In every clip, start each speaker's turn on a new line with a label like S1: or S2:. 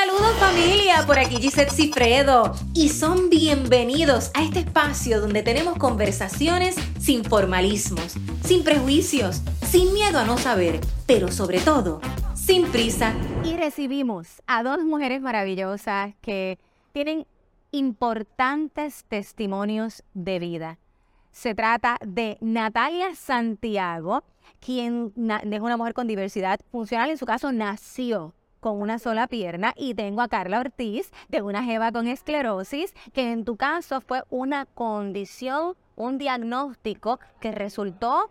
S1: Saludos familia, por aquí Gisette Cifredo y son bienvenidos a este espacio donde tenemos conversaciones sin formalismos, sin prejuicios, sin miedo a no saber, pero sobre todo, sin prisa.
S2: Y recibimos a dos mujeres maravillosas que tienen importantes testimonios de vida. Se trata de Natalia Santiago, quien es una mujer con diversidad funcional, en su caso nació con una sola pierna y tengo a Carla Ortiz de una jeva con esclerosis, que en tu caso fue una condición, un diagnóstico que resultó,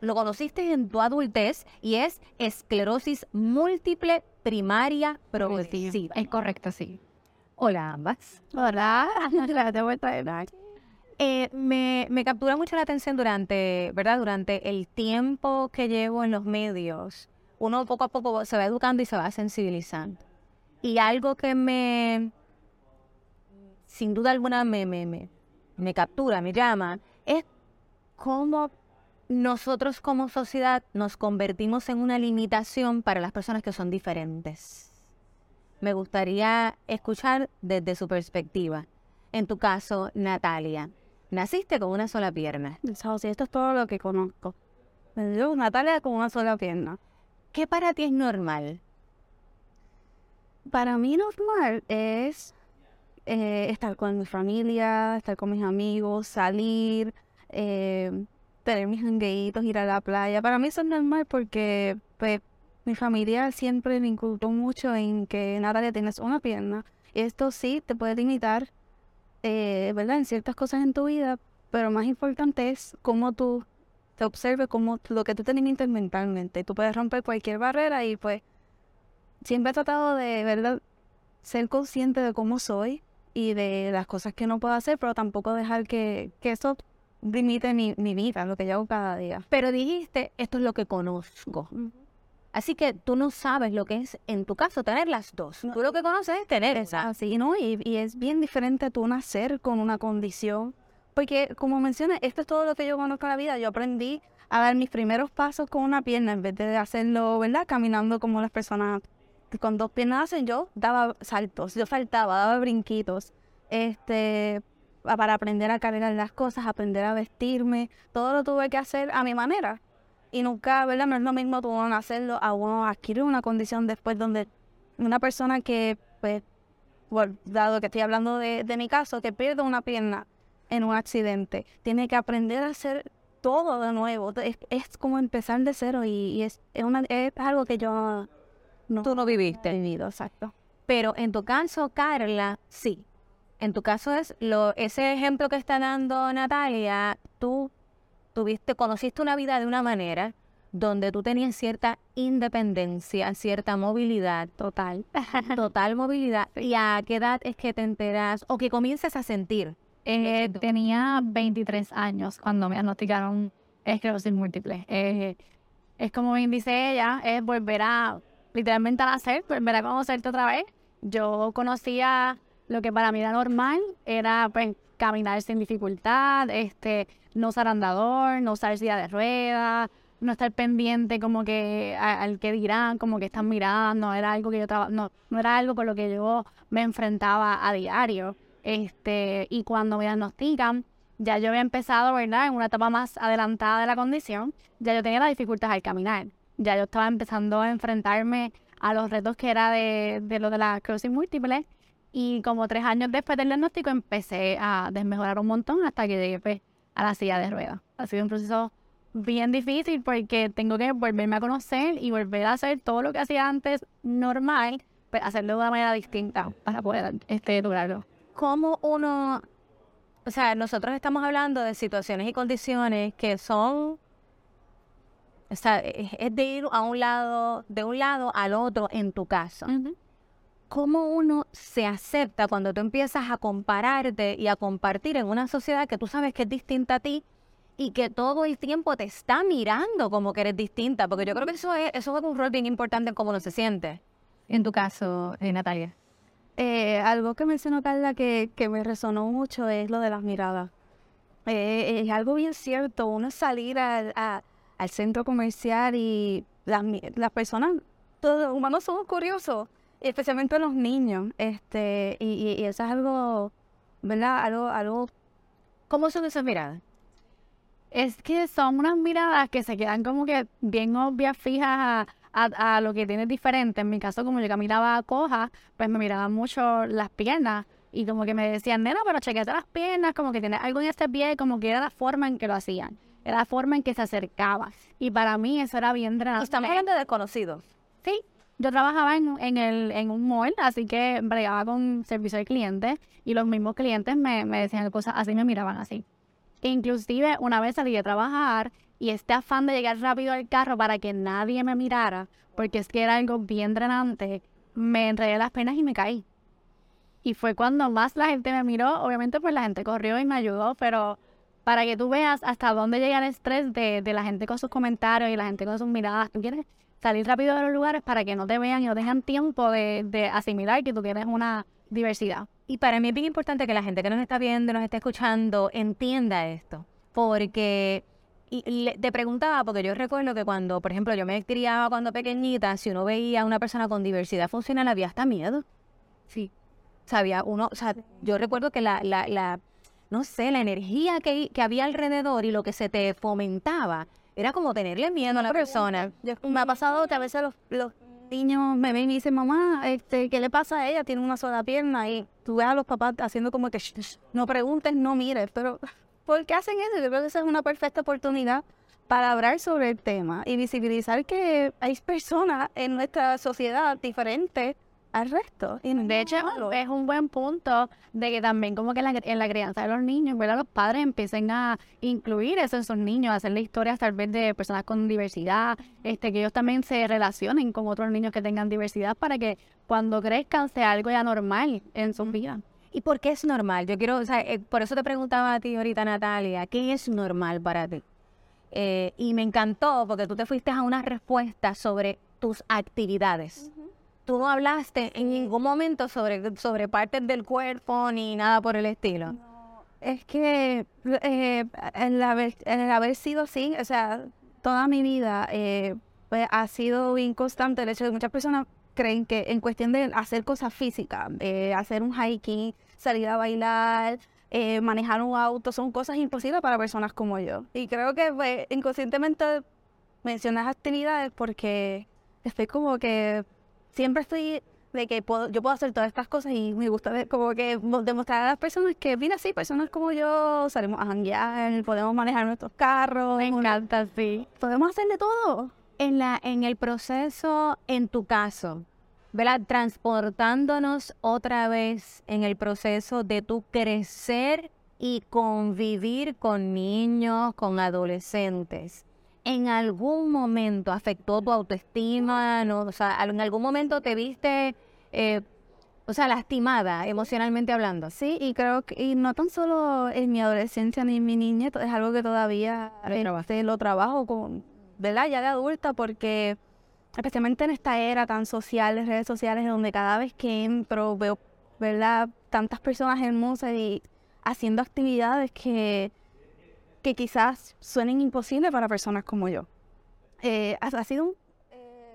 S2: lo conociste en tu adultez y es esclerosis múltiple primaria progresiva.
S3: Es correcto, sí.
S2: Hola ambas.
S3: Hola, de vuelta
S2: eh, me, me captura mucho la atención durante, ¿verdad? Durante el tiempo que llevo en los medios uno poco a poco se va educando y se va sensibilizando. Y algo que me, sin duda alguna, me, me, me, captura, me llama, es cómo nosotros como sociedad nos convertimos en una limitación para las personas que son diferentes. Me gustaría escuchar desde su perspectiva. En tu caso, Natalia, naciste con una sola pierna.
S3: esto es todo lo que conozco. Natalia con una sola pierna.
S2: ¿Qué para ti es normal?
S3: Para mí normal es eh, estar con mi familia, estar con mis amigos, salir, eh, tener mis jangueitos, ir a la playa. Para mí eso es normal porque pues, mi familia siempre me inculcó mucho en que nada le tienes una pierna. Esto sí te puede limitar, eh, ¿verdad? En ciertas cosas en tu vida, pero más importante es cómo tú te observe como lo que tú te limitas mentalmente. Tú puedes romper cualquier barrera y pues siempre he tratado de, ¿verdad? Ser consciente de cómo soy y de las cosas que no puedo hacer, pero tampoco dejar que, que eso limite mi, mi, vida, lo que yo hago cada día.
S2: Pero dijiste, esto es lo que conozco. Así que tú no sabes lo que es, en tu caso, tener las dos. tú lo que conoces es tener esa.
S3: Así, ¿no? Y, y, es bien diferente tú nacer con una condición porque, como mencioné, esto es todo lo que yo conozco en la vida. Yo aprendí a dar mis primeros pasos con una pierna en vez de hacerlo, ¿verdad? Caminando como las personas con dos piernas hacen. Yo daba saltos, yo saltaba, daba brinquitos. Este, para aprender a cargar las cosas, aprender a vestirme. Todo lo tuve que hacer a mi manera. Y nunca, ¿verdad? No es lo mismo tú hacerlo a uno adquirir una condición después donde una persona que, pues, dado que estoy hablando de, de mi caso, que pierde una pierna en un accidente. Tiene que aprender a hacer todo de nuevo. Es, como empezar de cero y, es, es, una, es, algo que yo
S2: no, Tú no viviste.
S3: vivido, exacto.
S2: Pero en tu caso, Carla, sí. En tu caso es lo, ese ejemplo que está dando Natalia, tú tuviste, conociste una vida de una manera donde tú tenías cierta independencia, cierta movilidad.
S3: Total.
S2: total movilidad. ¿Y a qué edad es que te enteras o que comienzas a sentir
S3: eh, tenía 23 años cuando me diagnosticaron esclerosis múltiple. Eh, es como bien dice ella, es volver a, literalmente a nacer, volver a conocerte otra vez. Yo conocía lo que para mí era normal, era pues caminar sin dificultad, este, no usar andador, no usar silla de ruedas, no estar pendiente como que al que dirán, como que están mirando, era algo que yo no, no era algo con lo que yo me enfrentaba a diario. Este, y cuando me diagnostican, ya yo había empezado, ¿verdad? En una etapa más adelantada de la condición, ya yo tenía la dificultad al caminar. Ya yo estaba empezando a enfrentarme a los retos que era de, lo de la esclerosis múltiple. Y como tres años después del diagnóstico empecé a desmejorar un montón hasta que llegué pues, a la silla de ruedas. Ha sido un proceso bien difícil porque tengo que volverme a conocer y volver a hacer todo lo que hacía antes normal, pues hacerlo de una manera distinta para poder este, lograrlo
S2: cómo uno, o sea, nosotros estamos hablando de situaciones y condiciones que son, o sea, es de ir a un lado, de un lado al otro en tu caso. ¿Cómo uno se acepta cuando tú empiezas a compararte y a compartir en una sociedad que tú sabes que es distinta a ti y que todo el tiempo te está mirando como que eres distinta? Porque yo creo que eso es, eso es un rol bien importante en cómo uno se siente.
S3: En tu caso, eh, Natalia. Eh, algo que mencionó Carla que, que, me resonó mucho es lo de las miradas. Eh, es algo bien cierto, uno salir al, al centro comercial y las, las personas, todos los humanos somos curiosos
S4: especialmente los niños, este, y, y- y eso es algo, ¿verdad? Algo, algo
S2: ¿Cómo son esas miradas?
S3: Es que son unas miradas que se quedan como que bien obvias, fijas a, a- a lo que tienes diferente. En mi caso, como yo caminaba coja, pues me miraban mucho las piernas. Y como que me decían, nena, pero chequete las piernas, como que tienes algo en este pie, como que era la forma en que lo hacían. Era la forma en que se acercaba. Y para mí eso era bien drenante.
S2: Estamos hablando de desconocidos.
S3: Sí, yo trabajaba en, en, el, en un mall, así que bregaba con servicio al cliente y los mismos clientes me, me decían cosas así, me miraban así. Inclusive una vez salí de trabajar y este afán de llegar rápido al carro para que nadie me mirara, porque es que era algo bien drenante, me enredé las penas y me caí. Y fue cuando más la gente me miró, obviamente pues la gente corrió y me ayudó, pero para que tú veas hasta dónde llega el estrés de, de la gente con sus comentarios y la gente con sus miradas, tú quieres salir rápido de los lugares para que no te vean y no tengan tiempo de, de asimilar que tú tienes una diversidad.
S2: Y para mí es bien importante que la gente que nos está viendo, nos está escuchando, entienda esto. Porque y le- te preguntaba, porque yo recuerdo que cuando, por ejemplo, yo me criaba cuando pequeñita, si uno veía a una persona con diversidad funcional, había hasta miedo.
S3: Sí.
S2: Sabía uno, o sea, yo recuerdo que la, la, la no sé, la energía que, que había alrededor y lo que se te fomentaba, era como tenerle miedo a la persona.
S4: Yo- me ha pasado que a veces los, los niños me ven y me dicen, mamá, este, ¿qué le pasa a ella? Tiene una sola pierna. Y tú ves a los papás haciendo como que, "Shh, shh, no preguntes, no mires. Pero, ¿por qué hacen eso? Yo creo que esa es una perfecta oportunidad para hablar sobre el tema y visibilizar que hay personas en nuestra sociedad diferentes al resto. Y no
S3: De hecho,
S4: malo.
S3: es un buen punto de que también como que en la, en la crianza de los niños, ¿verdad? Los padres empiecen a incluir eso en sus niños, hacerle historias tal vez de personas con diversidad, este, que ellos también se relacionen con otros niños que tengan diversidad para que cuando crezcan sea algo ya normal en sus vidas.
S2: ¿Y por qué es normal? Yo quiero, o sea, eh, por eso te preguntaba a ti ahorita, Natalia, ¿qué es normal para ti? Eh, y me encantó porque tú te fuiste a una respuesta sobre tus actividades. Tú no hablaste en ningún momento sobre, sobre partes del cuerpo ni nada por el estilo.
S4: Es que eh, el, haber, el haber sido así, o sea, toda mi vida eh, pues, ha sido inconstante el hecho de que muchas personas creen que en cuestión de hacer cosas físicas, eh, hacer un hiking, salir a bailar, eh, manejar un auto, son cosas imposibles para personas como yo. Y creo que pues, inconscientemente mencioné las actividades porque estoy como que siempre estoy de que puedo, yo puedo hacer todas estas cosas y me gusta ver como que mo- demostrar a las personas que, mira, sí, personas como yo salimos a janguear, podemos manejar nuestros carros,
S3: Me encanta, sí.
S4: podemos hacer de todo.
S2: En, la, en el proceso, en tu caso, ¿verdad? Transportándonos otra vez en el proceso de tu crecer y convivir con niños, con adolescentes. ¿En algún momento afectó tu autoestima? ¿no? O sea, ¿en algún momento te viste, eh, o sea, lastimada emocionalmente hablando?
S4: Sí, y creo que, y no tan solo en mi adolescencia ni en mi niñez, es algo que todavía este, lo trabajo con, ¿verdad? Ya de adulta, porque especialmente en esta era tan social, de redes sociales, donde cada vez que entro veo. Tantas personas hermosas y haciendo actividades que, que quizás suenen imposibles para personas como yo. Eh, ha, ha sido un...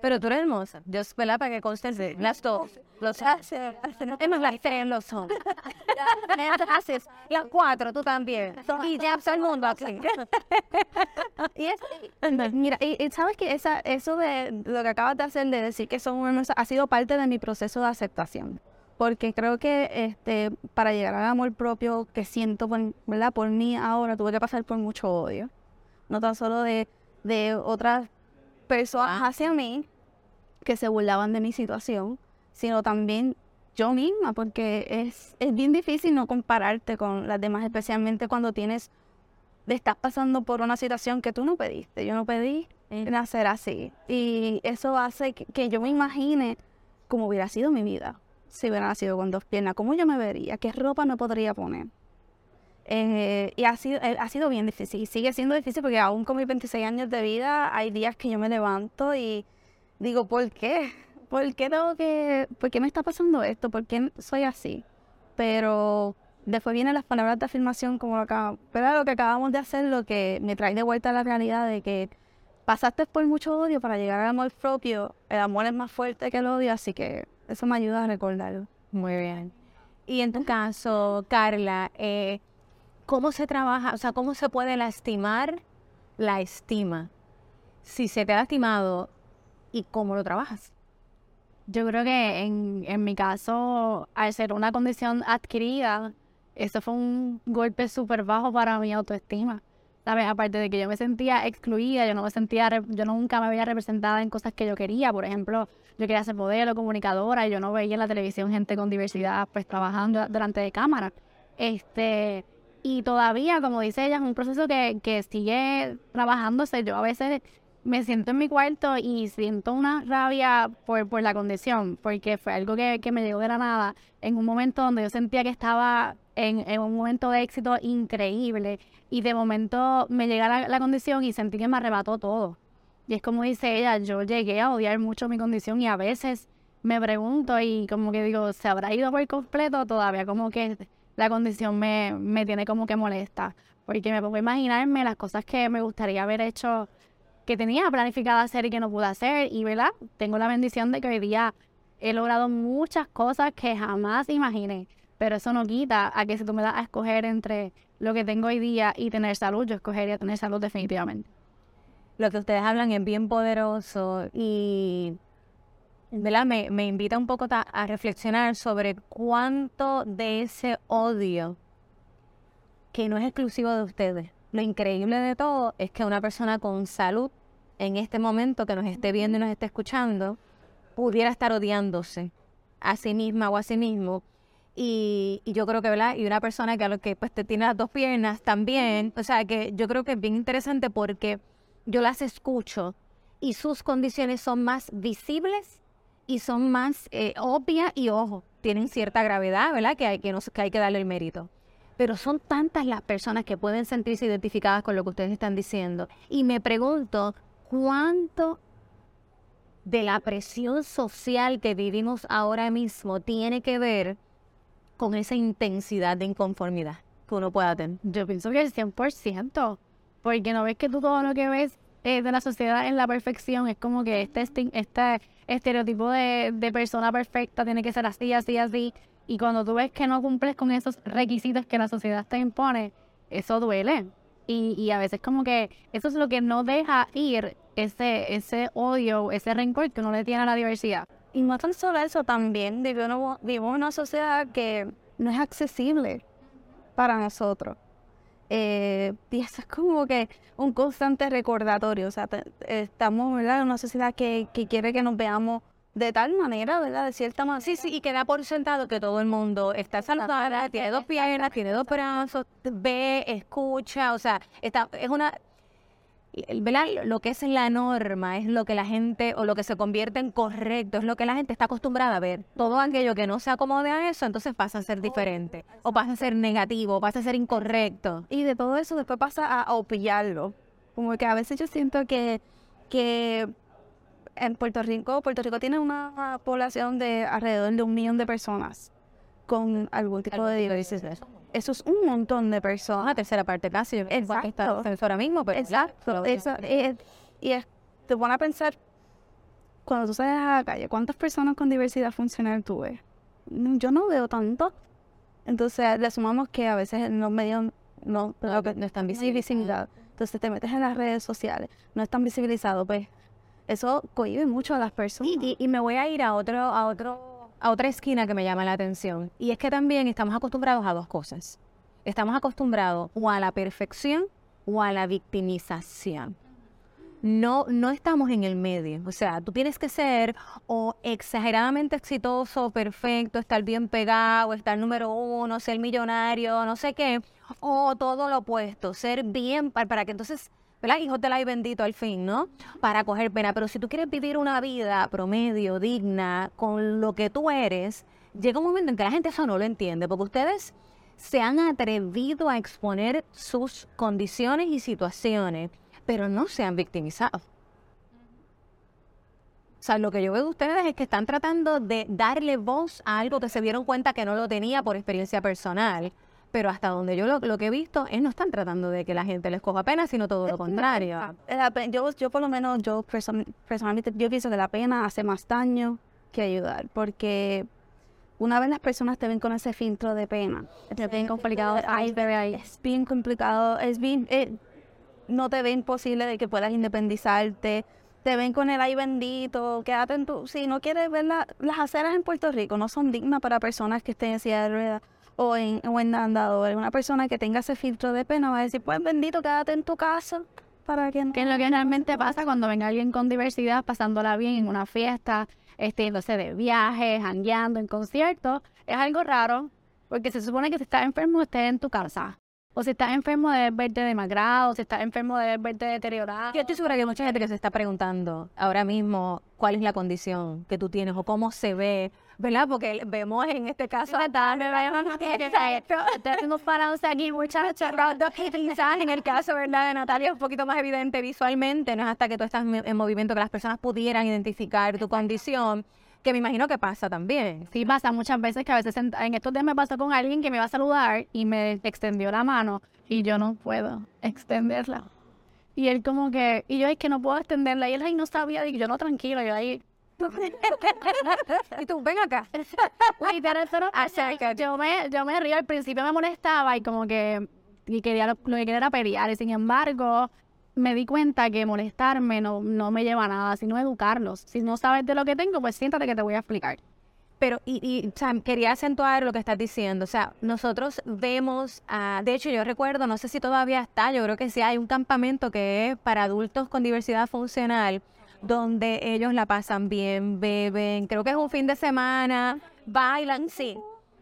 S2: Pero tú eres hermosa. Yo, ¿verdad? Para que consten las dos. Los Es más, las tres lo son. Haces las cuatro, tú también. Y ya todo el mundo aquí.
S4: Y es- mira, y, y sabes que esa, eso de lo que acabas de hacer, de decir que son hermosas, ha sido parte de mi proceso de aceptación. Porque creo que este, para llegar al amor propio que siento por, ¿verdad? por mí ahora, tuve que pasar por mucho odio. No tan solo de, de otras personas
S2: Ah.
S4: hacia mí que se burlaban de mi situación, sino también yo misma, porque es, es bien difícil no compararte con las demás, especialmente cuando tienes estás pasando por una situación que tú no pediste. Yo no pedí nacer así. Y eso hace que, que yo me imagine cómo hubiera sido mi vida si hubiera nacido con dos piernas. ¿Cómo yo me vería? ¿Qué ropa me podría poner? Eh, y ha sido, eh, ha sido bien difícil. Y sigue siendo difícil porque aún con mis 26 años de vida hay días que yo me levanto y digo, ¿por qué? ¿Por qué tengo que, por qué me está pasando esto? ¿Por qué soy así? Pero después vienen las palabras de afirmación como acá, pero lo que acabamos de hacer, lo que me trae de vuelta a la realidad de que pasaste por mucho odio para llegar al amor propio. El amor es más fuerte que el odio, así que Eso me ayuda a recordarlo.
S2: Muy bien. Y en tu caso, Carla, eh, ¿cómo se trabaja, o sea, cómo se puede lastimar la estima? Si se te ha lastimado, ¿y cómo lo trabajas?
S3: Yo creo que en, en mi caso, al ser una condición adquirida, eso fue un golpe súper bajo para mi autoestima. ¿Sabes? Aparte de que yo me sentía excluida, yo no me sentía, yo nunca me veía representada en cosas que yo quería. Por ejemplo, yo quería ser modelo, comunicadora, y yo no veía en la televisión gente con diversidad, pues trabajando delante de cámara. Este, y todavía, como dice ella, es un proceso que, que sigue trabajándose. Yo a veces me siento en mi cuarto y siento una rabia por, por la condición, porque fue algo que, que me llegó de la nada en un momento donde yo sentía que estaba en, en un momento de éxito increíble y de momento me llega la, la condición y sentí que me arrebató todo. Y es como dice ella, yo llegué a odiar mucho mi condición y a veces me pregunto y como que digo, ¿se habrá ido por completo? Todavía como que la condición me, me tiene como que molesta, porque me pongo a imaginarme las cosas que me gustaría haber hecho que tenía planificada hacer y que no pude hacer. Y, ¿verdad? Tengo la bendición de que hoy día he logrado muchas cosas que jamás imaginé. Pero eso no quita a que si tú me das a escoger entre lo que tengo hoy día y tener salud, yo escogería tener salud definitivamente.
S2: Lo que ustedes hablan es bien poderoso y Me, me invita un poco a reflexionar sobre cuánto de ese odio que no es exclusivo de ustedes. Lo increíble de todo es que una persona con salud en este momento que nos esté viendo y nos esté escuchando pudiera estar odiándose a sí misma o a sí mismo. Y, yo creo que, ¿verdad? Y una persona que a lo que pues tiene las dos piernas también. O sea, que yo creo que es bien interesante porque yo las escucho y sus condiciones son más visibles y son más eh, obvias y ojo, tienen cierta gravedad, ¿verdad? Que hay que, darle el mérito. Pero son tantas las personas que pueden sentirse identificadas con lo que ustedes están diciendo. Y me pregunto, ¿cuánto de la presión social que vivimos ahora mismo tiene que ver con esa intensidad de inconformidad que uno pueda tener?
S3: Yo pienso que el 100%, porque no ves que tú todo lo que ves eh, de la sociedad en la perfección es como que este, este estereotipo de, de persona perfecta tiene que ser así, así, así. Y cuando tú ves que no cumples con esos requisitos que la sociedad te impone, eso duele. Y, y a veces como que eso es lo que no deja ir ese, ese odio, ese rencor que uno le tiene a la diversidad.
S4: Y no tan solo eso, también vivimos, en una sociedad que no es accesible para nosotros. Eh, y eso es como que un constante recordatorio. O sea, estamos ¿verdad? en una sociedad que, que quiere que nos veamos de tal manera, ¿verdad? De cierta manera.
S2: Sí, sí, y queda por sentado que todo el mundo está saludable, tiene dos piernas, tiene dos brazos, ve, escucha, o sea, está, es una, ¿verdad? Lo que es la norma es lo que la gente, o lo que se convierte en correcto, es lo que la gente está acostumbrada a ver. Todo aquello que no se acomode a eso, entonces pasa a ser diferente, o pasa a ser negativo, o pasa a ser incorrecto.
S4: Y de todo eso después pasa a, opillarlo. Como que a veces yo siento que, que en Puerto Rico, Puerto Rico tiene una población de alrededor de un millón de personas con algún tipo de diversidad. Eso es un montón de personas.
S2: Una tercera parte casi, que está
S4: Exacto.
S2: ahora mismo, pero
S4: Exacto. Eso es- y es, te pone a pensar, cuando tú sales a la calle, ¿cuántas personas con diversidad funcional tú ves? Yo no veo tanto. Entonces, le sumamos que a veces en los medios no,
S2: no, no están
S4: visibilidad. Entonces, te metes en las redes sociales, no están visibilizados, pues eso cohibe mucho a las personas.
S2: Y, y me voy a ir a otro, a otro, a otra esquina que me llama la atención. Y es que también estamos acostumbrados a dos cosas. Estamos acostumbrados o a la perfección o a la victimización. No, no estamos en el medio. O sea, tú tienes que ser o exageradamente exitoso, perfecto, estar bien pegado, estar número uno, ser millonario, no sé qué, o todo lo opuesto, ser bien para, para que entonces, ¿verdad? Hijo de la y bendito al fin, ¿no? Para coger pena. Pero si tú quieres vivir una vida promedio, digna, con lo que tú eres, llega un momento en que la gente eso no lo entiende, porque ustedes se han atrevido a exponer sus condiciones y situaciones, pero no se han victimizado. O sea, lo que yo veo de ustedes es que están tratando de darle voz a algo que se dieron cuenta que no lo tenía por experiencia personal. Pero hasta donde yo lo, lo que he visto es no están tratando de que la gente les coja pena, sino todo lo contrario.
S4: La yo, yo por lo menos, yo person- personalmente, yo pienso que la pena hace más daño que ayudar, porque una vez las personas te ven con ese filtro de pena,
S3: es bien complicado, ay,
S4: es bien complicado, es bien, eh, no te ven posible de que puedas independizarte, te ven con el ay bendito, quédate en tu, si no quieres ver la- las aceras en Puerto Rico, no son dignas para personas que estén en silla de ruedas o en, o en andador, una persona que tenga ese filtro de pena va a decir, pues bendito, quédate en tu casa, para que no...
S3: Que es lo que realmente pasa cuando venga alguien con diversidad, pasándola bien en una fiesta, este, yéndose de viajes, jangueando en conciertos, es algo raro, porque se supone que si estás enfermo estés en tu casa. O si estás enfermo debes verte demacrado, si estás enfermo debes verte deteriorado.
S2: Yo estoy segura que hay mucha gente que se está preguntando ahora mismo cuál es la condición que tú tienes o cómo se ve, ¿verdad? Porque vemos en este caso
S3: Tenemos parados aquí muchachos,
S2: quizás en el caso, ¿verdad? De Natalia es un poquito más evidente visualmente, no es hasta que tú estás en en movimiento que las personas pudieran identificar tu condición, que me imagino que pasa también.
S3: Sí, pasa muchas veces que a veces en, en estos días me pasó con alguien que me iba a saludar y me extendió la mano y yo no puedo extenderla. Y él como que, y yo es que no puedo extenderla y él ahí no sabía, y yo no tranquilo, yo ahí,
S2: y tú, ven acá.
S3: yo me, yo me río, al principio me molestaba y como que y quería, lo, lo que quería era pelear y sin embargo me di cuenta que molestarme no, no me lleva a nada, sino educarlos. Si no sabes de lo que tengo, pues siéntate que te voy a explicar.
S2: Pero, y, y, o sea, quería acentuar lo que estás diciendo. O sea, nosotros vemos, ah, de hecho, yo recuerdo, no sé si todavía está, yo creo que sí, hay un campamento que es para adultos con diversidad funcional, donde ellos la pasan bien, beben, creo que es un fin de semana, bailan, sí,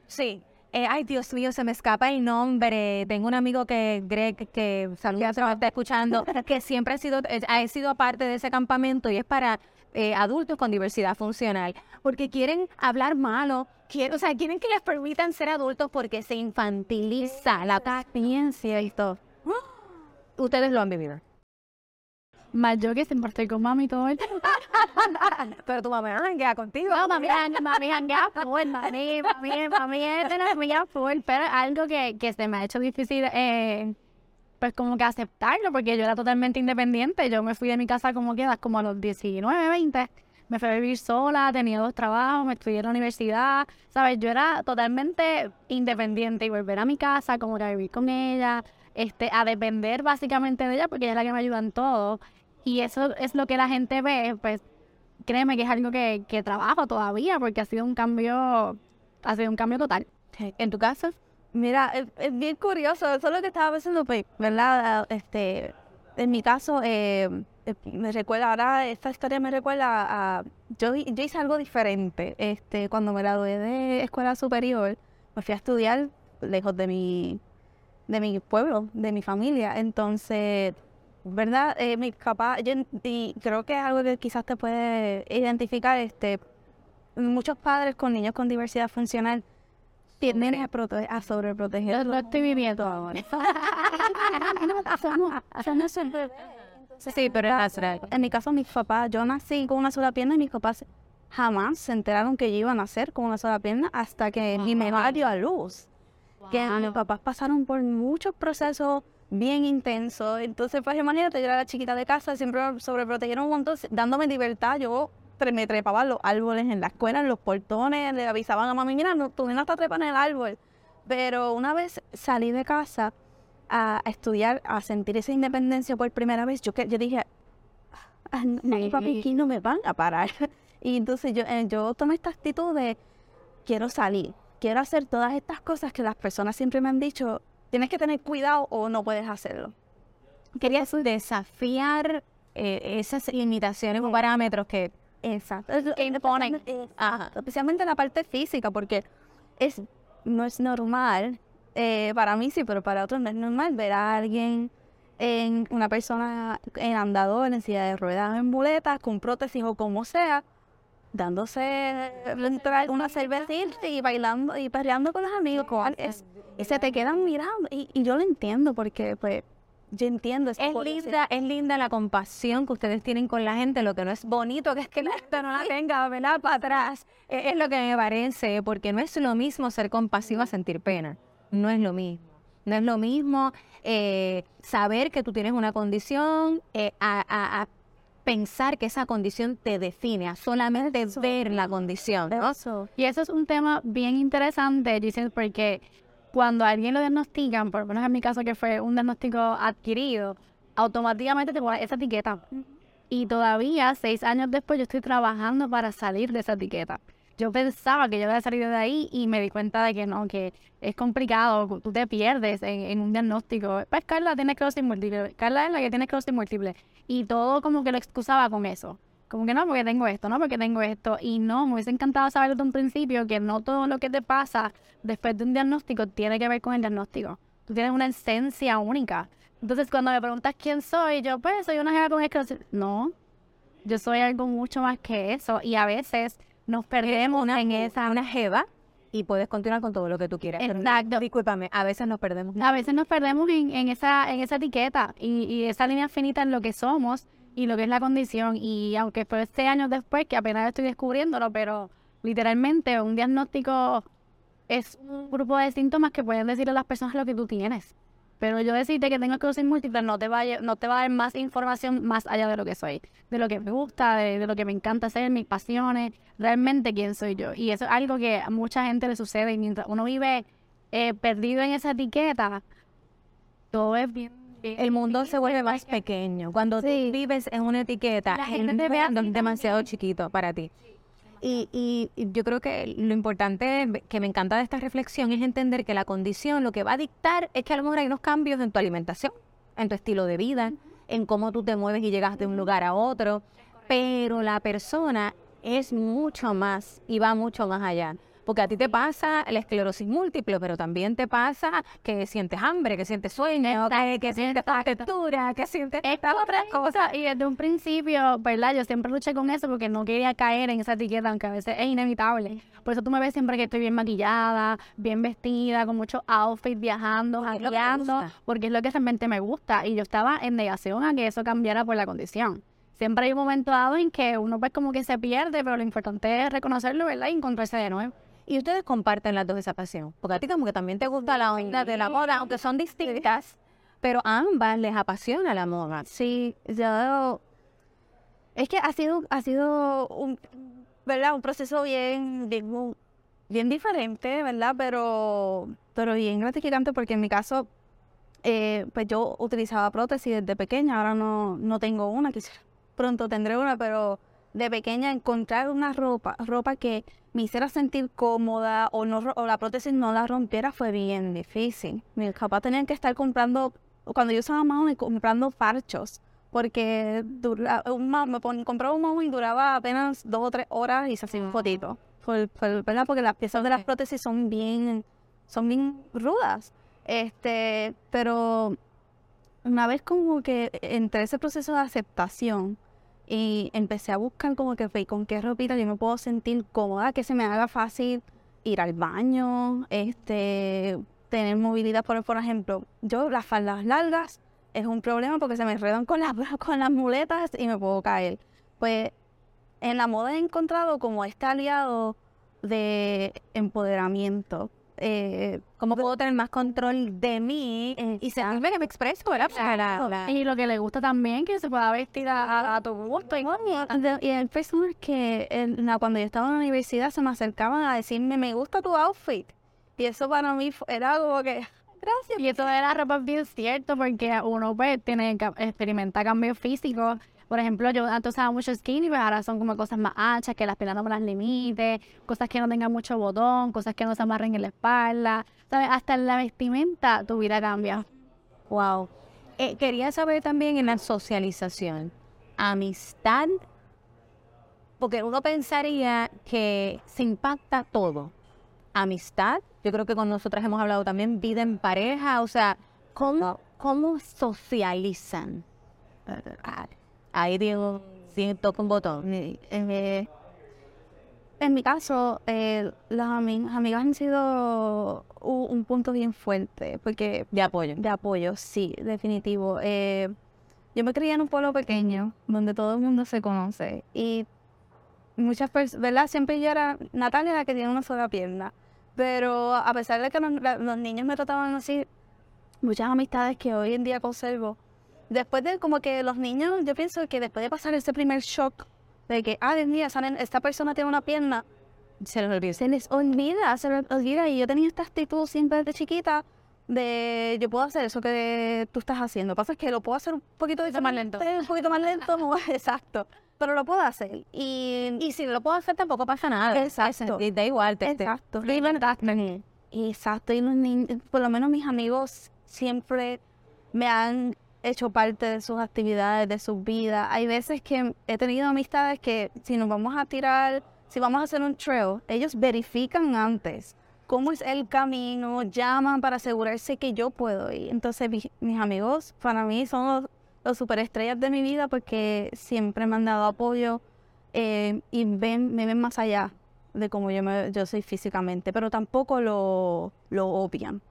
S2: sí. Eh, ay, Dios mío, se me escapa el nombre. Tengo un amigo que, Greg, que saludos, está escuchando, que siempre ha sido, ha sido parte de ese campamento y es para eh, adultos con diversidad funcional, porque quieren hablar malo, quieren, o sea, quieren que les permitan ser adultos porque se infantiliza la experiencia y todo. Ustedes lo han vivido.
S3: Más yo que siempre con mami todo el tiempo.
S2: Pero tu mamá queda contigo.
S3: No, mami, mami, hanguea full, mami, mami, mami, es de la mía full, pero algo que, que se me ha hecho difícil, eh, pues como que aceptarlo, porque yo era totalmente independiente, yo me fui de mi casa como quedas, como a los 19, 20, me fui a vivir sola, tenía dos trabajos, me estudié en la universidad, ¿sabes? Yo era totalmente independiente y volver a mi casa, como que a vivir con ella, este, a depender básicamente de ella, porque ella es la que me ayuda en todo, y eso es lo que la gente ve, pues créeme que es algo que, que trabajo todavía porque ha sido un cambio, ha sido un cambio total.
S2: ¿En tu caso?
S4: Mira, es, es bien curioso, eso es lo que estaba pensando, pues, ¿verdad? Este, en mi caso, eh, eh, me recuerda, ahora esta historia me recuerda a, yo, yo hice algo diferente, este, cuando me gradué de escuela superior, me fui a estudiar lejos de mi, de mi pueblo, de mi familia, entonces, ¿verdad? Eh, mi papá, yo, y creo que es algo que quizás te puede identificar, este, muchos padres con niños con diversidad funcional tienden a, a sobreproteger.
S3: Lo, estoy viviendo ahora.
S2: Sí, pero es.
S4: En mi caso, mis papás, yo nací con una sola pierna y mis papás jamás se enteraron que yo iba a nacer con una sola pierna hasta que mi mamá dio a luz. Que mis papás pasaron por muchos procesos bien intensos. Entonces, pues imagínate, yo era la chiquita de casa, siempre me sobreprotegieron un montón, dándome libertad. Yo me trepaba en los árboles en la escuela, en los portones, le avisaban a mami, mira, no, tu nena está trepada en el árbol. Pero una vez salí de casa a, a estudiar, a sentir esa independencia por primera vez, yo, que, yo dije, "Ah, no, papi, aquí no me van a parar. Y entonces yo, eh, yo tomé esta actitud de, quiero salir, quiero hacer todas estas cosas que las personas siempre me han dicho, tienes que tener cuidado o no puedes hacerlo.
S2: Querías desafiar eh, esas limitaciones o parámetros que...
S4: Exacto.
S3: Que imponen.
S4: especialmente-
S2: Ajá.
S4: Especialmente la parte física, porque es, no es normal, eh, para mí sí, pero para otros no es normal ver a alguien, en una persona en andador, en silla de ruedas, en muletas, con prótesis o como sea, dándose literal, una cervecita y bailando y perreando con los amigos. es- y se te quedan mirando. Y, y yo lo entiendo porque, pues, yo entiendo.
S2: Es linda, es linda la compasión que ustedes tienen con la gente, lo que no es bonito que es que la gente no la tenga, ¿verdad? Para atrás. Eh, Es lo que me parece, porque no es lo mismo ser compasivo a sentir pena. No es lo mismo. No es lo mismo eh, saber que tú tienes una condición, eh, a, a- a pensar que esa condición te define, a solamente ver la condición. ¿no?
S4: Eso.
S3: Y eso es un tema bien interesante, Giselle, porque cuando a alguien lo diagnostican, por lo menos en mi caso que fue un diagnóstico adquirido, automáticamente te ponen esa etiqueta. Y todavía, seis años después, yo estoy trabajando para salir de esa etiqueta. Yo pensaba que yo había salido de ahí y me di cuenta de que no, que es complicado, tú te pierdes en, en un diagnóstico. Pues Carla tiene esclerosis múltiple, Carla es la que tiene esclerosis múltiple. Y todo como que lo excusaba con eso. Como que no, porque tengo esto, no, porque tengo esto. Y no, me hubiese encantado saber desde un principio que no todo lo que te pasa después de un diagnóstico tiene que ver con el diagnóstico. Tú tienes una esencia única. Entonces, cuando me preguntas quién soy, yo, pues, soy una jeva con esclerosis. No, yo soy algo mucho más que eso. Y a veces nos perdemos en esa...
S2: Una jeva y puedes continuar con todo lo que tú quieras.
S3: Exacto.
S2: Discúlpame, a veces nos perdemos.
S3: A veces nos perdemos en, en esa, en esa etiqueta y, y esa línea finita en lo que somos y lo que es la condición. Y aunque fue este años después, que apenas estoy descubriéndolo, pero literalmente un diagnóstico es un grupo de síntomas que pueden decirle a las personas lo que tú tienes. Pero yo decirte que tengo esclerosis múltiple no te va a, no te va a dar más información más allá de lo que soy, de lo que me gusta, de, de lo que me encanta hacer, mis pasiones, realmente quién soy yo. Y eso es algo que a mucha gente le sucede y mientras uno vive eh, perdido en esa etiqueta, todo es bien...
S2: El mundo se vuelve más pequeño. Cuando
S3: Sí.
S2: tú vives en una etiqueta,
S3: La gente te ve
S2: mundo
S3: así
S2: es demasiado chiquito para ti. Y, y- y yo creo que lo importante que me encanta de esta reflexión es entender que la condición lo que va a dictar es que a lo mejor hay unos cambios en tu alimentación, en tu estilo de vida, en cómo tú te mueves y llegas de un lugar a otro, pero la persona es mucho más y va mucho más allá. Porque a ti te pasa la esclerosis múltiple, pero también te pasa que sientes hambre, que sientes sueño, que, que sientes textura, que sientes estas otras cosas.
S3: Y desde un principio, ¿verdad? Yo siempre luché con eso porque no quería caer en esa etiqueta, aunque a veces es inevitable. Por eso tú me ves siempre que estoy bien maquillada, bien vestida, con muchos outfits, viajando,
S2: gusta.
S3: porque es lo que realmente me gusta. Y yo estaba en negación a que eso cambiara por la condición. Siempre hay un momento dado en que uno pues como que se pierde, pero lo importante es reconocerlo, ¿verdad? Y encontrarse de nuevo.
S2: Y ustedes comparten las dos esa pasión. Porque a ti como que también te gusta la onda de la moda, aunque son distintas, pero a ambas les apasiona la moda.
S4: Sí, yo... Es que ha sido, ha sido un, ¿verdad? Un proceso bien, bien, bien diferente, ¿verdad? Pero, pero bien gratificante porque en mi caso, eh, pues yo utilizaba prótesis desde pequeña, ahora no, no tengo una, quizás pronto tendré una, pero de pequeña encontrar una ropa, ropa que me hiciera sentir cómoda o, no, o la prótesis no la rompiera fue bien difícil. Mis papás tenían que estar comprando, cuando yo usaba Mahon, comprando parchos, porque dura, un me pon- compraba un Mahon y duraba apenas dos o tres horas y se hacía un fotito. Por- por- ¿verdad? Porque las piezas de las prótesis son bien, son bien rudas. Este, pero una vez como que entré ese proceso de aceptación y empecé a buscar como que "Ok, con qué ropita yo me puedo sentir cómoda, que se me haga fácil ir al baño, este, tener movilidad, por, por ejemplo, yo las faldas largas es un problema porque se me enredan con las, con las muletas y me puedo caer. Pues en la moda he encontrado como este aliado de empoderamiento. Eh,
S2: ¿Cómo puedo tener más control de mí y sentirme que me expreso, ¿verdad? La- la- la-
S3: Y lo que le gusta también, que se pueda vestir a, tu gusto. Y,
S4: Y hay personas que cuando yo estaba en la universidad se me acercaban a decirme, me gusta tu outfit. Y eso para mí era como que, gracias.
S3: Y eso de la ropa es bien cierto porque uno pues tiene experimenta cambios físicos. Por ejemplo, yo antes usaba mucho skinny, pero ahora son como cosas más anchas, que las piernas no me las limite, cosas que no tengan mucho botón, cosas que no se amarren en la espalda. ¿Sabes? Hasta en la vestimenta tu vida cambia.
S2: Wow. Eh, quería saber también en la socialización, amistad, porque uno pensaría que se impacta todo. Amistad, yo creo que con nosotras hemos hablado también, vida en pareja, o sea, ¿cómo, cómo socializan? Ah, Ahí digo, sí, toca un botón.
S4: Eh, eh, en mi caso, eh, las ami- amigas han sido un punto bien fuerte, porque
S2: De apoyo.
S4: de apoyo, sí, definitivo. Eh, yo me crié en un pueblo pequeño, donde todo el mundo se conoce, y muchas personas, ¿verdad? Siempre yo era Natalia la que tiene una sola pierna, pero a pesar de que los niños me trataban así, muchas amistades que hoy en día conservo, después de como que los niños, yo pienso que después de pasar ese primer shock de que, ah, Dios mío, esa nen- esta persona tiene una pierna,
S2: Se les olvida.
S4: se les olvida, se les olvida. Y yo tenía esta actitud siempre desde chiquita de yo puedo hacer eso que tú estás haciendo. Pasa es que lo puedo hacer un poquito
S3: poquito más lento.
S4: Un poquito más lento, exacto. Pero lo puedo hacer. Y,
S2: Y si lo puedo hacer tampoco pasa nada.
S4: Exacto.
S2: Y da igual. Te, te-
S4: exacto.
S3: Libertad.
S4: Exacto, y los niños, por lo menos mis amigos siempre me han hecho parte de sus actividades, de sus vidas. Hay veces que he tenido amistades que si nos vamos a tirar, si vamos a hacer un trail, ellos verifican antes cómo es el camino, llaman para asegurarse que yo puedo ir. Entonces mi- mis amigos para mí son los, los superestrellas de mi vida porque siempre me han dado apoyo eh, y ven, me ven más allá de cómo yo, me, yo soy físicamente, pero tampoco lo, lo obvian.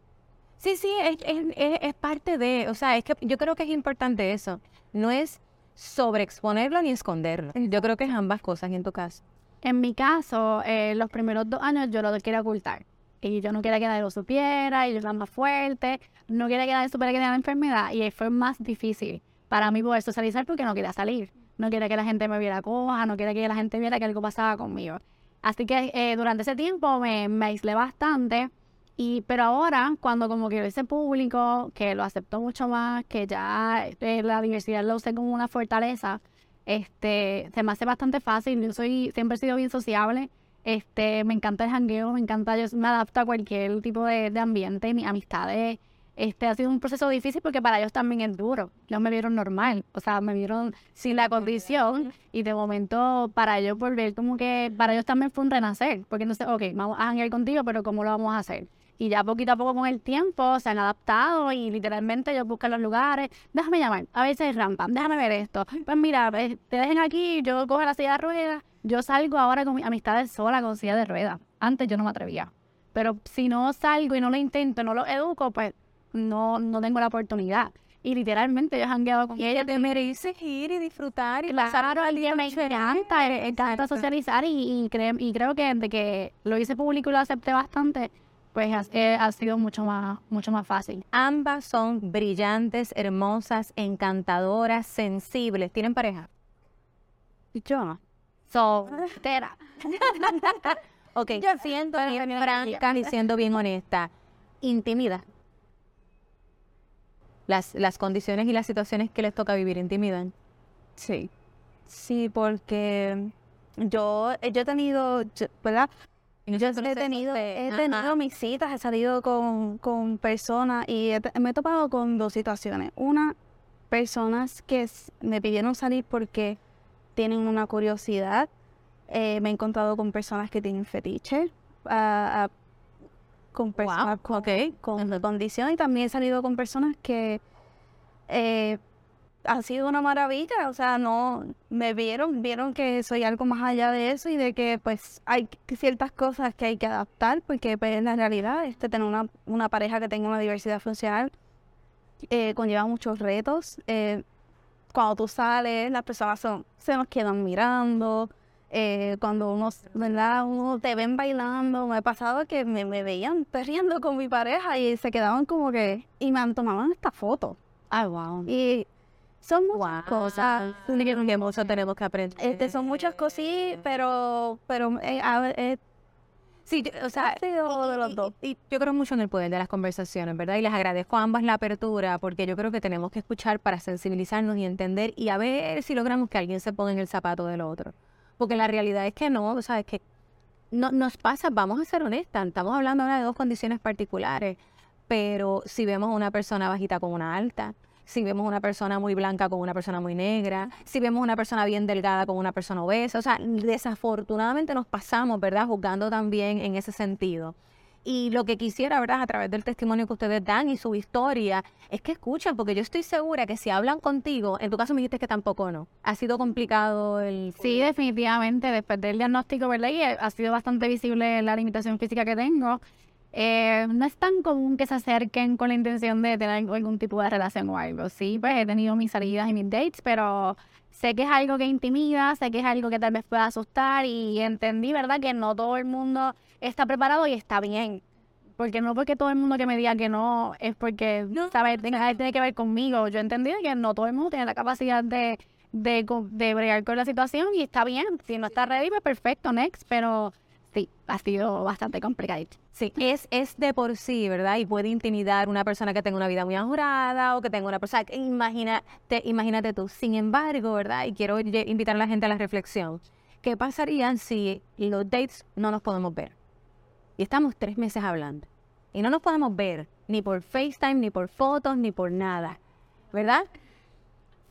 S2: Sí, sí, es, es- es- parte de, o sea, es que yo creo que es importante eso. No es sobreexponerlo ni esconderlo. Yo creo que es ambas cosas en tu caso.
S3: En mi caso, eh, los primeros dos años yo lo quería ocultar. Y yo no quería que nadie lo supiera, y yo era más fuerte, no quería que nadie supiera que tenía la enfermedad, y fue más difícil para mí poder socializar porque no quería salir. No quería que la gente me viera coja, no quería que la gente viera que algo pasaba conmigo. Así que eh, durante ese tiempo me, me aislé bastante, y, pero ahora, cuando como que ese público, que lo aceptó mucho más, que ya eh, la diversidad lo usé como una fortaleza, este, se me hace bastante fácil. Yo soy, siempre he sido bien sociable. Este, me encanta el jangueo, me encanta, yo me adapto a cualquier tipo de, de ambiente, mis amistades. Este, ha sido un proceso difícil porque para ellos también es duro. Ellos me vieron normal, o sea, me vieron sin la condición y de momento para ellos volver como que, para ellos también fue un renacer, porque entonces, ok, vamos a janguear contigo, pero ¿cómo lo vamos a hacer? Y ya poquito a poco con el tiempo se han adaptado y literalmente ellos buscan los lugares. Déjame llamar, a veces hay rampa, déjame ver esto. Pues mira, eh, te dejen aquí, yo cojo la silla de ruedas. Yo salgo ahora con mis amistades sola con silla de ruedas. Antes yo no me atrevía. Pero si no salgo y no lo intento, no lo educo, pues no, no tengo la oportunidad. Y literalmente yo he jangueado con
S2: Y ella te mereces ir y disfrutar y pasar
S3: Claro, el día me encanta, me encanta socializar y, y, cre- y creo que desde que lo hice público y lo acepté bastante, pues ha, eh, ha sido mucho más, mucho más fácil.
S2: Ambas son brillantes, hermosas, encantadoras, sensibles. ¿Tienen pareja?
S4: Yo
S3: Soltera.
S2: Ok,
S3: Yo
S2: siendo
S3: pero
S2: bien franca y siendo bien honesta. Intimida. Las, las condiciones y las situaciones que les toca vivir intimidan.
S4: Sí. Sí, porque yo, yo he tenido, ¿verdad? Yo he tenido, he tenido mis citas, he salido con, con personas y he me he topado con dos situaciones. Una, personas que me pidieron salir porque tienen una curiosidad. Eh, me he encontrado con personas que tienen fetiche, ah, ah, con personas con,
S2: ok.
S4: con condición y también he salido con personas que eh, ha sido una maravilla, o sea, no me vieron, vieron que soy algo más allá de eso y de que pues hay ciertas cosas que hay que adaptar porque pues en la realidad este tener una, una pareja que tenga una diversidad funcional eh, conlleva muchos retos. eh, cuando tú sales, las personas son, se nos quedan mirando. eh, cuando uno, ¿verdad? Uno te ven bailando, me ha pasado que me, me veían perreando con mi pareja y se quedaban como que, y me tomaban esta foto.
S2: Ay, wow.
S4: Y son muchas cosas.
S2: Sí, que mucho tenemos que aprender.
S4: Este, son muchas cosas, pero, pero eh, a eh,
S2: Sí, yo- o sea,
S4: de los dos.
S2: Y, yo creo mucho en el poder de las conversaciones, ¿verdad? Y les agradezco a ambas la apertura, porque yo creo que tenemos que escuchar para sensibilizarnos y entender y a ver si logramos que alguien se ponga en el zapato del otro. Porque la realidad es que no, o sea, es que no, nos pasa, vamos a ser honestas, estamos hablando ahora de dos condiciones particulares, pero si vemos una persona bajita con una alta, si vemos una persona muy blanca con una persona muy negra, si vemos una persona bien delgada con una persona obesa, o sea, desafortunadamente nos pasamos, ¿verdad? Juzgando también en ese sentido. Y lo que quisiera, ¿verdad? A través del testimonio que ustedes dan y su historia, es que escuchen, porque yo estoy segura que si hablan contigo, en tu caso me dijiste que tampoco no. Ha sido complicado el...
S3: Sí, definitivamente, después del diagnóstico, ¿verdad? Y eh, ha sido bastante visible la limitación física que tengo. Eh, no es tan común que se acerquen con la intención de tener algún tipo de relación o algo. Sí, pues he tenido mis salidas y mis dates, pero sé que es algo que intimida, sé que es algo que tal vez pueda asustar y entendí, ¿verdad? Que no todo el mundo está preparado y está bien. porque no porque todo el mundo que me diga que no es porque, ¿sabes? Tiene, tiene que ver conmigo. Yo entendí que no todo el mundo tiene la capacidad de, de, de bregar con la situación y está bien. Si no está ready, pues perfecto, next. Pero sí, ha sido bastante complicado.
S2: Sí, es, es de por sí, ¿verdad? Y puede intimidar una persona que tenga una vida muy ajorada o que tenga una persona... que- Imagínate, imagínate tú. Sin embargo, ¿verdad? Y quiero invitar a la gente a la reflexión. ¿Qué pasaría si los dates no nos podemos ver? Y estamos tres meses hablando. Y no nos podemos ver ni por FaceTime, ni por fotos, ni por nada. ¿Verdad?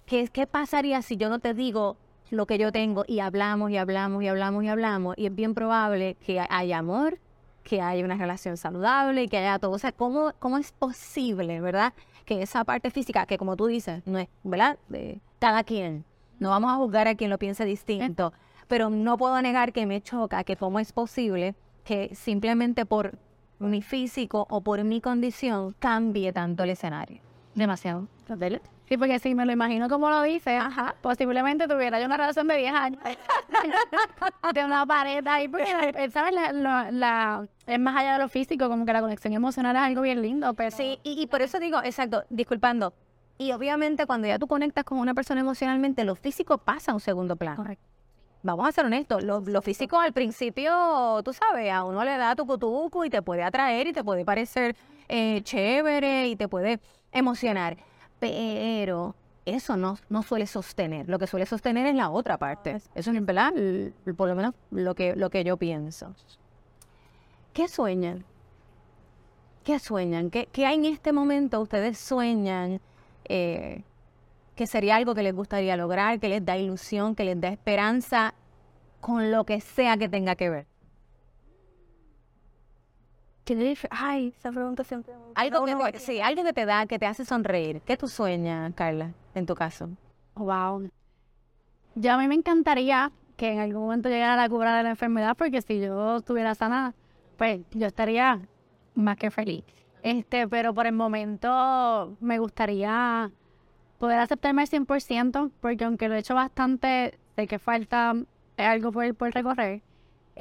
S2: ¿Qué, ¿Qué pasaría si yo no te digo lo que yo tengo y hablamos y hablamos y hablamos y hablamos? Y es bien probable que haya amor, que haya una relación saludable y que haya todo. O sea, ¿cómo, cómo es posible, verdad? Que esa parte física, que como tú dices, no es, ¿verdad? Cada quien. No vamos a juzgar a quien lo piense distinto. Pero no puedo negar que me choca que cómo es posible que simplemente por mi físico o por mi condición cambie tanto el escenario.
S3: Demasiado. Sí, porque si me lo imagino como lo dice, posiblemente tuviera yo una relación de 10 años. de una pared ahí, porque, eh, ¿sabes? La, la- la- es más allá de lo físico, como que la conexión emocional es algo bien lindo, pero...
S2: Sí, y, y por eso digo, exacto, disculpando. Y obviamente cuando ya tú conectas con una persona emocionalmente, lo físico pasa a un segundo plano.
S3: Correcto.
S2: Vamos a ser honestos, lo, lo físico al principio, tú sabes, a uno le da tu cutucu y te puede atraer y te puede parecer eh, chévere y te puede emocionar. Pero eso no, no suele sostener. Lo que suele sostener es la otra parte. Eso es ¿verdad? Por lo menos lo que, lo que yo pienso. ¿Qué sueñan? ¿Qué sueñan? ¿Qué, qué hay en este momento? ¿Ustedes sueñan eh, que sería algo que les gustaría lograr, que les da ilusión, que les da esperanza con lo que sea que tenga que ver?
S4: ¿Qué le dije? Ay, esa pregunta siempre...
S2: Algo que, te- sí, algo que te da, que te hace sonreír. ¿Qué tú sueñas, Carla, en tu caso?
S3: Wow. Yo a mí me encantaría que en algún momento llegara la cura de la enfermedad, porque si yo estuviera sana, pues yo estaría más que feliz. Este, pero por el momento me gustaría poder aceptarme al 100%, porque aunque lo he hecho bastante, sé que falta algo por, por recorrer.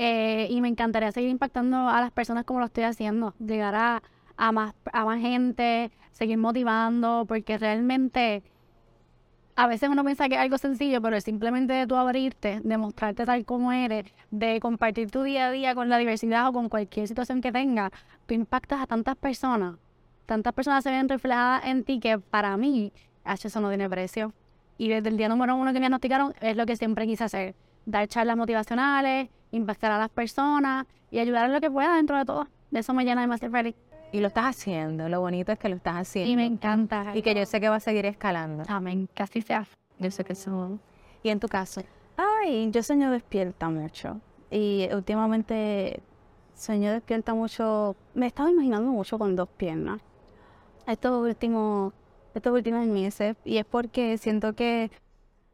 S3: Eh, y me encantaría seguir impactando a las personas como lo estoy haciendo, llegar a, más, a más gente, seguir motivando, porque realmente a veces uno piensa que es algo sencillo, pero es simplemente de tú abrirte, de mostrarte tal como eres, de compartir tu día a día con la diversidad o con cualquier situación que tengas, tú impactas a tantas personas. Tantas personas se ven reflejadas en ti que para mí, eso no tiene precio. Y desde el día número uno que me diagnosticaron, es lo que siempre quise hacer. Dar charlas motivacionales, impactar a las personas y ayudar en lo que pueda dentro de todo. De eso me llena demasiado feliz.
S2: Y lo estás haciendo, lo bonito es que lo estás haciendo.
S3: Y me encanta.
S2: Y que yo sé que va a seguir escalando.
S3: Amén, que así sea. Yo sé que eso...
S2: Y en tu caso,
S4: Ay, yo sueño despierta mucho. Y últimamente sueño despierta mucho. Me he estado imaginando mucho con dos piernas. Estos últimos, estos últimos meses. Y es porque siento que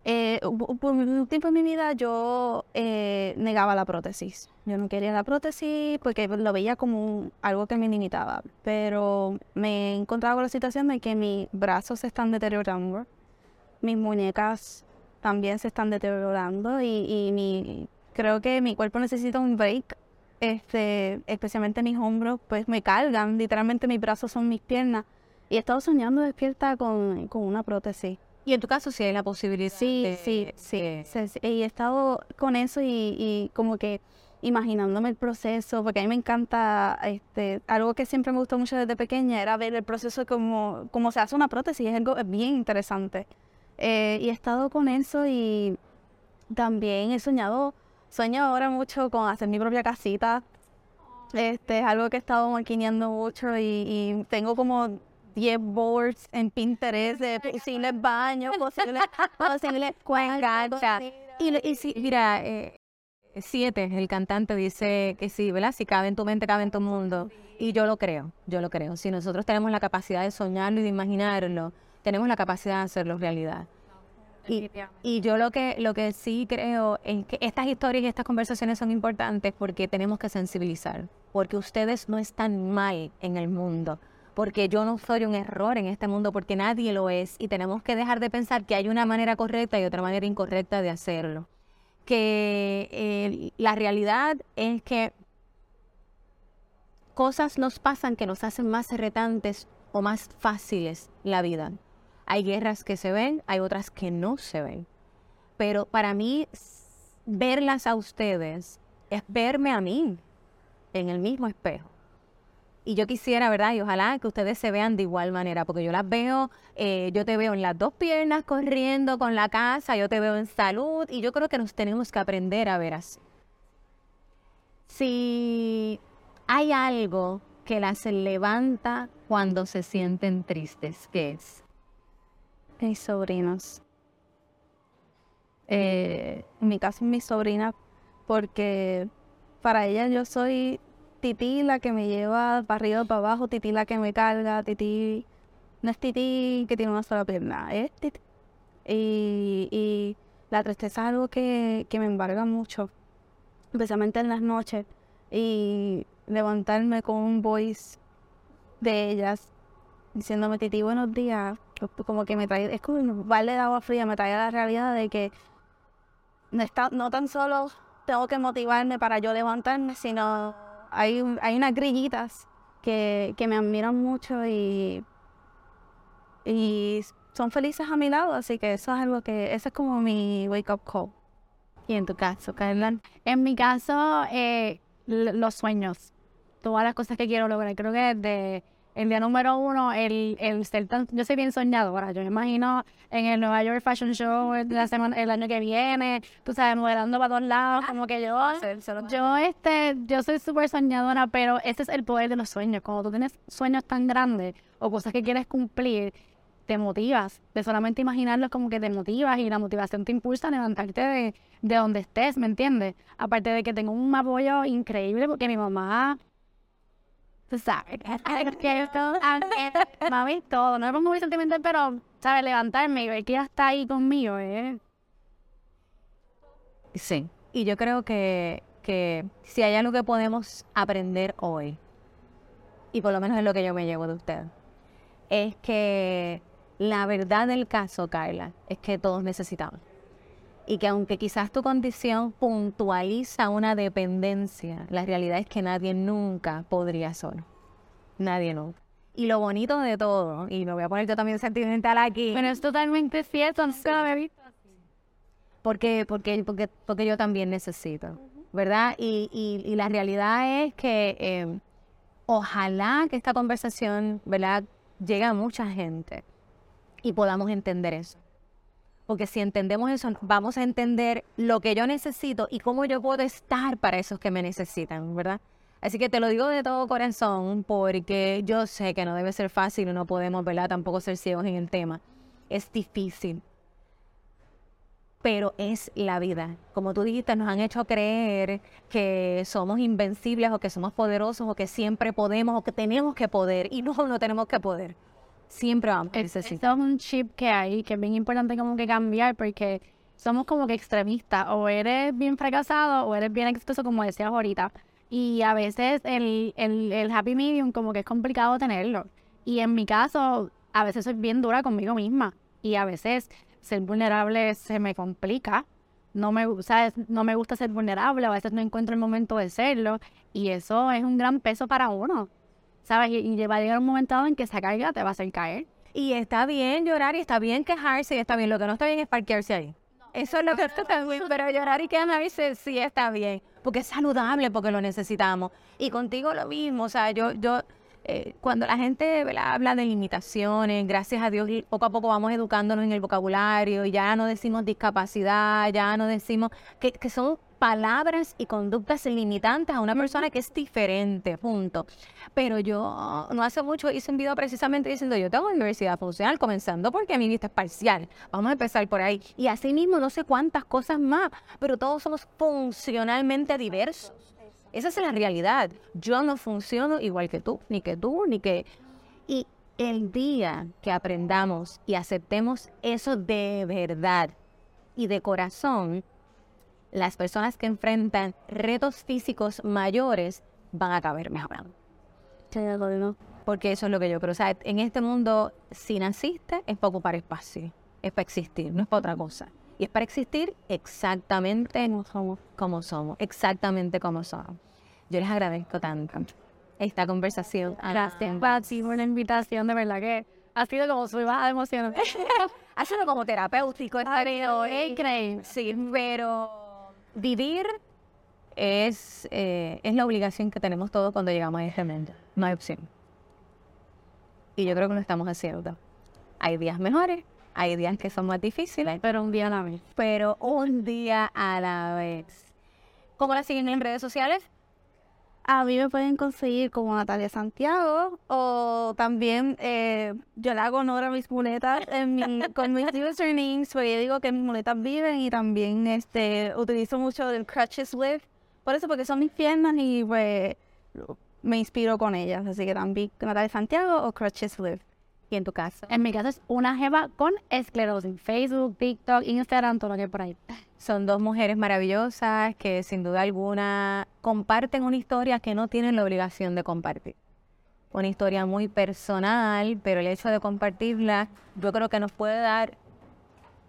S4: eh, por un tiempo en mi vida yo eh, negaba la prótesis. Yo no quería la prótesis porque lo veía como algo que me limitaba. Pero me he encontrado con la situación de que mis brazos se están deteriorando. Mis muñecas también se están deteriorando y, mi, creo que mi cuerpo necesita un break, este, especialmente mis hombros, pues me cargan, literalmente mis brazos son mis piernas. Y he estado soñando despierta con una prótesis.
S2: Y en tu caso si hay la posibilidad
S4: Sí,
S2: de-
S4: sí, sí.
S2: de-
S4: Y he estado con eso y, y como que imaginándome el proceso, porque a mí me encanta, este, algo que siempre me gustó mucho desde pequeña era ver el proceso como, como se hace una prótesis, es algo bien interesante. Eh, y he estado con eso y también he soñado, sueño ahora mucho con hacer mi propia casita. Este es algo que he estado maquineando mucho y, y tengo como 10 boards en Pinterest de posibles baños, posibles, posibles cuencas.
S2: Y, y sí, mira, eh, Siete, el cantante dice que sí, ¿verdad? Si cabe en tu mente, cabe en tu mundo. Y yo lo creo, yo lo creo. Si nosotros tenemos la capacidad de soñarlo y de imaginarlo, tenemos la capacidad de hacerlo realidad. Y, y yo lo que, lo que sí creo es que estas historias y estas conversaciones son importantes porque tenemos que sensibilizar, porque ustedes no están mal en el mundo, porque yo no soy un error en este mundo, porque nadie lo es, y tenemos que dejar de pensar que hay una manera correcta y otra manera incorrecta de hacerlo. Que eh, la realidad es que cosas nos pasan que nos hacen más retantes o más fáciles la vida. Hay guerras que se ven, hay otras que no se ven. Pero para mí, verlas a ustedes es verme a mí en el mismo espejo. Y yo quisiera, ¿verdad? Y ojalá que ustedes se vean de igual manera, porque yo las veo, eh, yo te veo en las dos piernas corriendo con la casa, yo te veo en salud, y yo creo que nos tenemos que aprender a ver así. Si hay algo que las levanta cuando se sienten tristes, ¿qué es?
S4: Mis sobrinos. Eh, en mi caso, mis sobrinas, porque para ellas yo soy Titi la que me lleva para arriba para abajo, Titi la que me carga, Titi no es Titi que tiene una sola pierna, es Titi. Y, y la tristeza es algo que, que me embarga mucho, especialmente en las noches. Y levantarme con un voice de ellas diciéndome, Titi, buenos días, como que me trae, es como un balde de agua fría, me trae a la realidad de que no, está, no tan solo tengo que motivarme para yo levantarme, sino hay, hay unas grillitas que, que me admiran mucho y, y son felices a mi lado, así que eso es algo que, ese es como mi wake up call.
S2: Y en tu caso, Carla,
S3: En mi caso, eh, los sueños. Todas las cosas que quiero lograr. Creo que desde el día número uno, el, el ser tan... Yo soy bien soñadora. Yo me imagino en el Nueva York Fashion Show el, la semana, el año que viene, tú sabes, modelando para todos lados, como que yo... Yo, este, yo soy súper soñadora, pero ese es el poder de los sueños. Cuando tú tienes sueños tan grandes o cosas que quieres cumplir, te motivas. De solamente imaginarlos como que te motivas y la motivación te impulsa a levantarte de, de donde estés, ¿me entiendes? Aparte de que tengo un apoyo increíble porque mi mamá, tú sabes, mami, todo. No me pongo muy sentimental, pero, ¿sabes? Levantarme y ver que ella está ahí conmigo, ¿eh?
S2: Sí. Y yo creo que, que si hay algo que podemos aprender hoy, y por lo menos es lo que yo me llevo de usted, es que la verdad del caso, Carla, es que todos necesitamos. Y que aunque quizás tu condición puntualiza una dependencia, la realidad es que nadie nunca podría solo. Nadie nunca. Y lo bonito de todo, y me voy a poner yo también sentimental aquí.
S3: Pero es totalmente cierto, nunca lo había visto.
S2: porque, porque, porque, porque yo también necesito, ¿verdad? Y, y, y la realidad es que eh, ojalá que esta conversación, ¿verdad?, llegue a mucha gente y podamos entender eso. Porque si entendemos eso, vamos a entender lo que yo necesito y cómo yo puedo estar para esos que me necesitan, ¿verdad? Así que te lo digo de todo corazón porque yo sé que no debe ser fácil y no podemos, ¿verdad? Tampoco ser ciegos en el tema. Es difícil pero es la vida. Como tú dijiste, nos han hecho creer que somos invencibles o que somos poderosos o que siempre podemos o que tenemos que poder y no, no tenemos que poder. Siempre vamos a
S3: Es-
S2: necesitar.
S3: Es un chip que hay, que es bien importante como que cambiar, porque somos como que extremistas, o eres bien fracasado o eres bien exitoso, como decías ahorita. Y a veces el, el, el happy medium como que es complicado tenerlo. Y en mi caso, a veces soy bien dura conmigo misma. Y a veces ser vulnerable se me complica. No me, ¿sabes? no me gusta ser vulnerable, a veces no encuentro el momento de serlo. Y eso es un gran peso para uno. ¿Sabes? Y, y va a llegar un momento dado en que esa carga te va a hacer caer.
S2: Y está bien llorar y está bien quejarse y está bien. Lo que no está bien es parquearse ahí. Eso es lo que está bien, pero llorar y quejarme a veces sí está bien, porque es saludable, porque lo necesitamos. Y contigo lo mismo, o sea, yo, yo, eh, cuando la gente ¿verdad? habla de limitaciones, gracias a Dios, y poco a poco vamos educándonos en el vocabulario, y ya no decimos discapacidad, ya no decimos que, que son palabras y conductas limitantes a una persona que es diferente, punto. Pero yo no hace mucho hice un video precisamente diciendo yo tengo diversidad funcional, comenzando porque mi vista es parcial. Vamos a empezar por ahí. Y así mismo no sé cuántas cosas más, pero todos somos funcionalmente diversos. Esa es la realidad. Yo no funciono igual que tú, ni que tú, ni que... Y el día que aprendamos y aceptemos eso de verdad y de corazón, las personas que enfrentan retos físicos mayores van a caber mejorando. Porque eso es lo que yo creo. O sea, en este mundo, si naciste, es para ocupar espacio. Es para existir, no es para otra cosa. Y es para existir exactamente como somos. Como somos exactamente como somos. Yo les agradezco tanto. esta conversación.
S3: Gracias, Patsy, por la invitación. De verdad que ha sido como su baja de emociones.
S2: ha sido como terapéutico estar
S3: Es increíble.
S2: Sí, pero vivir es, eh, es la obligación que tenemos todos cuando llegamos a este mundo. No hay opción. Y yo creo que lo estamos haciendo. Hay días mejores, hay días que son más difíciles,
S3: Pero un día a la vez.
S2: pero un día a la vez. ¿Cómo la siguen en redes sociales?
S4: A mí me pueden conseguir como Natalia Santiago o también eh, yo le hago honor a mis muletas en mi- con mis usernames porque yo digo que mis muletas viven y también este utilizo mucho el crutches live. Por eso porque son mis piernas y pues me inspiro con ellas. Así que también Natalia Santiago o crutches live
S2: Y en tu caso.
S3: En mi caso es una jeva con esclerosis. Facebook, TikTok, Instagram, todo lo que hay por ahí.
S2: Son dos mujeres maravillosas que sin duda alguna comparten una historia que no tienen la obligación de compartir. Una historia muy personal, pero el hecho de compartirla yo creo que nos puede dar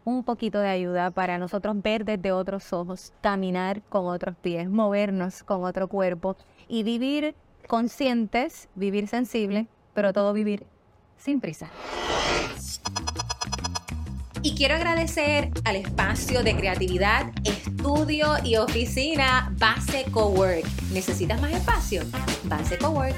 S2: un poquito de ayuda para nosotros ver desde otros ojos, caminar con otros pies, movernos con otro cuerpo y vivir conscientes, vivir sensibles, pero todo vivir sin prisa.
S1: Y quiero agradecer al espacio de creatividad, estudio y oficina Base Cowork. ¿Necesitas más espacio? Base Cowork.